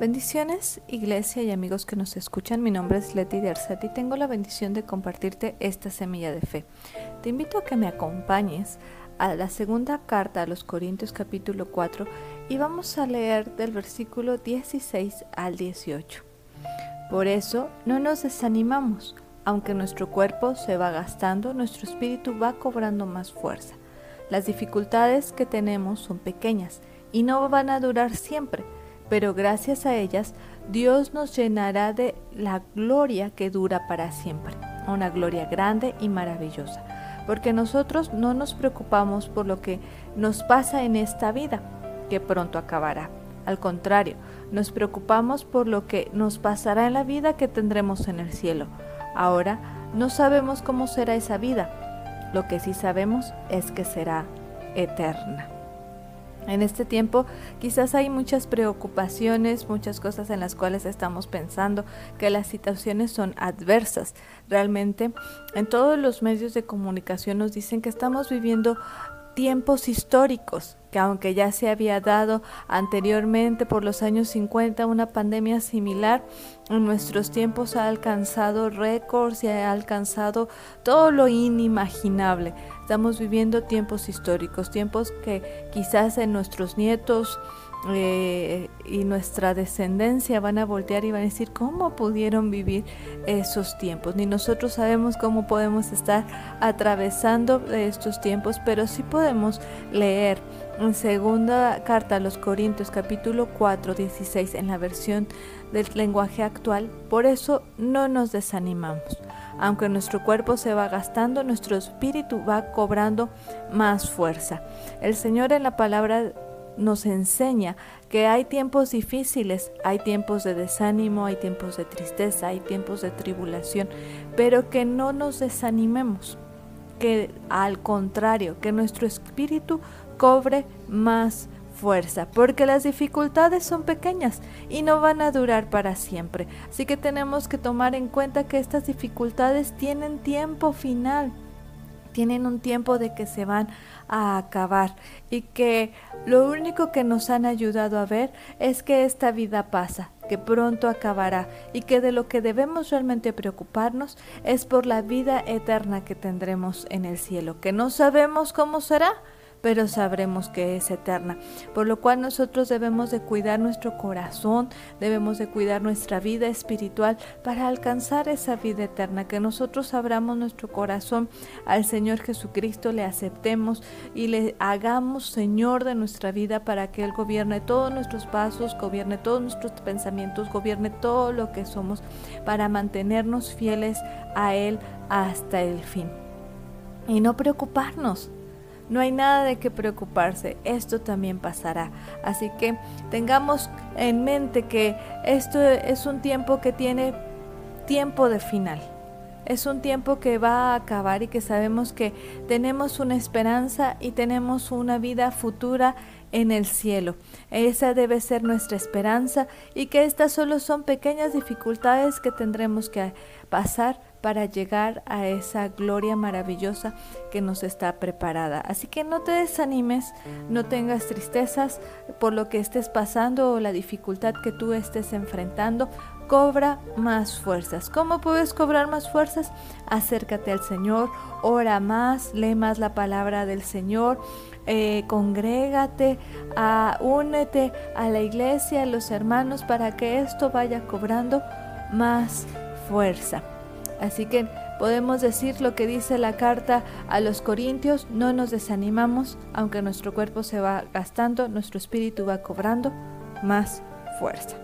Bendiciones, iglesia y amigos que nos escuchan. Mi nombre es Leti de y tengo la bendición de compartirte esta semilla de fe. Te invito a que me acompañes a la segunda carta a los Corintios capítulo 4 y vamos a leer del versículo 16 al 18. Por eso no nos desanimamos, aunque nuestro cuerpo se va gastando, nuestro espíritu va cobrando más fuerza. Las dificultades que tenemos son pequeñas y no van a durar siempre pero gracias a ellas Dios nos llenará de la gloria que dura para siempre, una gloria grande y maravillosa, porque nosotros no nos preocupamos por lo que nos pasa en esta vida, que pronto acabará. Al contrario, nos preocupamos por lo que nos pasará en la vida que tendremos en el cielo. Ahora no sabemos cómo será esa vida, lo que sí sabemos es que será eterna. En este tiempo quizás hay muchas preocupaciones, muchas cosas en las cuales estamos pensando que las situaciones son adversas. Realmente en todos los medios de comunicación nos dicen que estamos viviendo tiempos históricos, que aunque ya se había dado anteriormente por los años 50 una pandemia similar, en nuestros tiempos ha alcanzado récords y ha alcanzado todo lo inimaginable. Estamos viviendo tiempos históricos, tiempos que quizás en nuestros nietos, eh, y nuestra descendencia van a voltear y van a decir cómo pudieron vivir esos tiempos. Ni nosotros sabemos cómo podemos estar atravesando estos tiempos, pero sí podemos leer en segunda carta a los Corintios capítulo 4, 16 en la versión del lenguaje actual. Por eso no nos desanimamos. Aunque nuestro cuerpo se va gastando, nuestro espíritu va cobrando más fuerza. El Señor en la palabra nos enseña que hay tiempos difíciles, hay tiempos de desánimo, hay tiempos de tristeza, hay tiempos de tribulación, pero que no nos desanimemos, que al contrario, que nuestro espíritu cobre más fuerza, porque las dificultades son pequeñas y no van a durar para siempre. Así que tenemos que tomar en cuenta que estas dificultades tienen tiempo final tienen un tiempo de que se van a acabar y que lo único que nos han ayudado a ver es que esta vida pasa, que pronto acabará y que de lo que debemos realmente preocuparnos es por la vida eterna que tendremos en el cielo, que no sabemos cómo será, pero sabremos que es eterna. Por lo cual nosotros debemos de cuidar nuestro corazón, debemos de cuidar nuestra vida espiritual para alcanzar esa vida eterna, que nosotros abramos nuestro corazón al Señor Jesucristo, le aceptemos y le hagamos Señor de nuestra vida para que Él gobierne todos nuestros pasos, gobierne todos nuestros pensamientos, gobierne todo lo que somos, para mantenernos fieles a Él hasta el fin. Y no preocuparnos, no hay nada de qué preocuparse, esto también pasará. Así que tengamos en mente que esto es un tiempo que tiene tiempo de final. Es un tiempo que va a acabar y que sabemos que tenemos una esperanza y tenemos una vida futura en el cielo. Esa debe ser nuestra esperanza y que estas solo son pequeñas dificultades que tendremos que pasar para llegar a esa gloria maravillosa que nos está preparada. Así que no te desanimes, no tengas tristezas por lo que estés pasando o la dificultad que tú estés enfrentando. Cobra más fuerzas. ¿Cómo puedes cobrar más fuerzas? Acércate al Señor, ora más, lee más la palabra del Señor, eh, congrégate, únete a la iglesia, a los hermanos, para que esto vaya cobrando más fuerza. Así que podemos decir lo que dice la carta a los Corintios, no nos desanimamos, aunque nuestro cuerpo se va gastando, nuestro espíritu va cobrando más fuerza.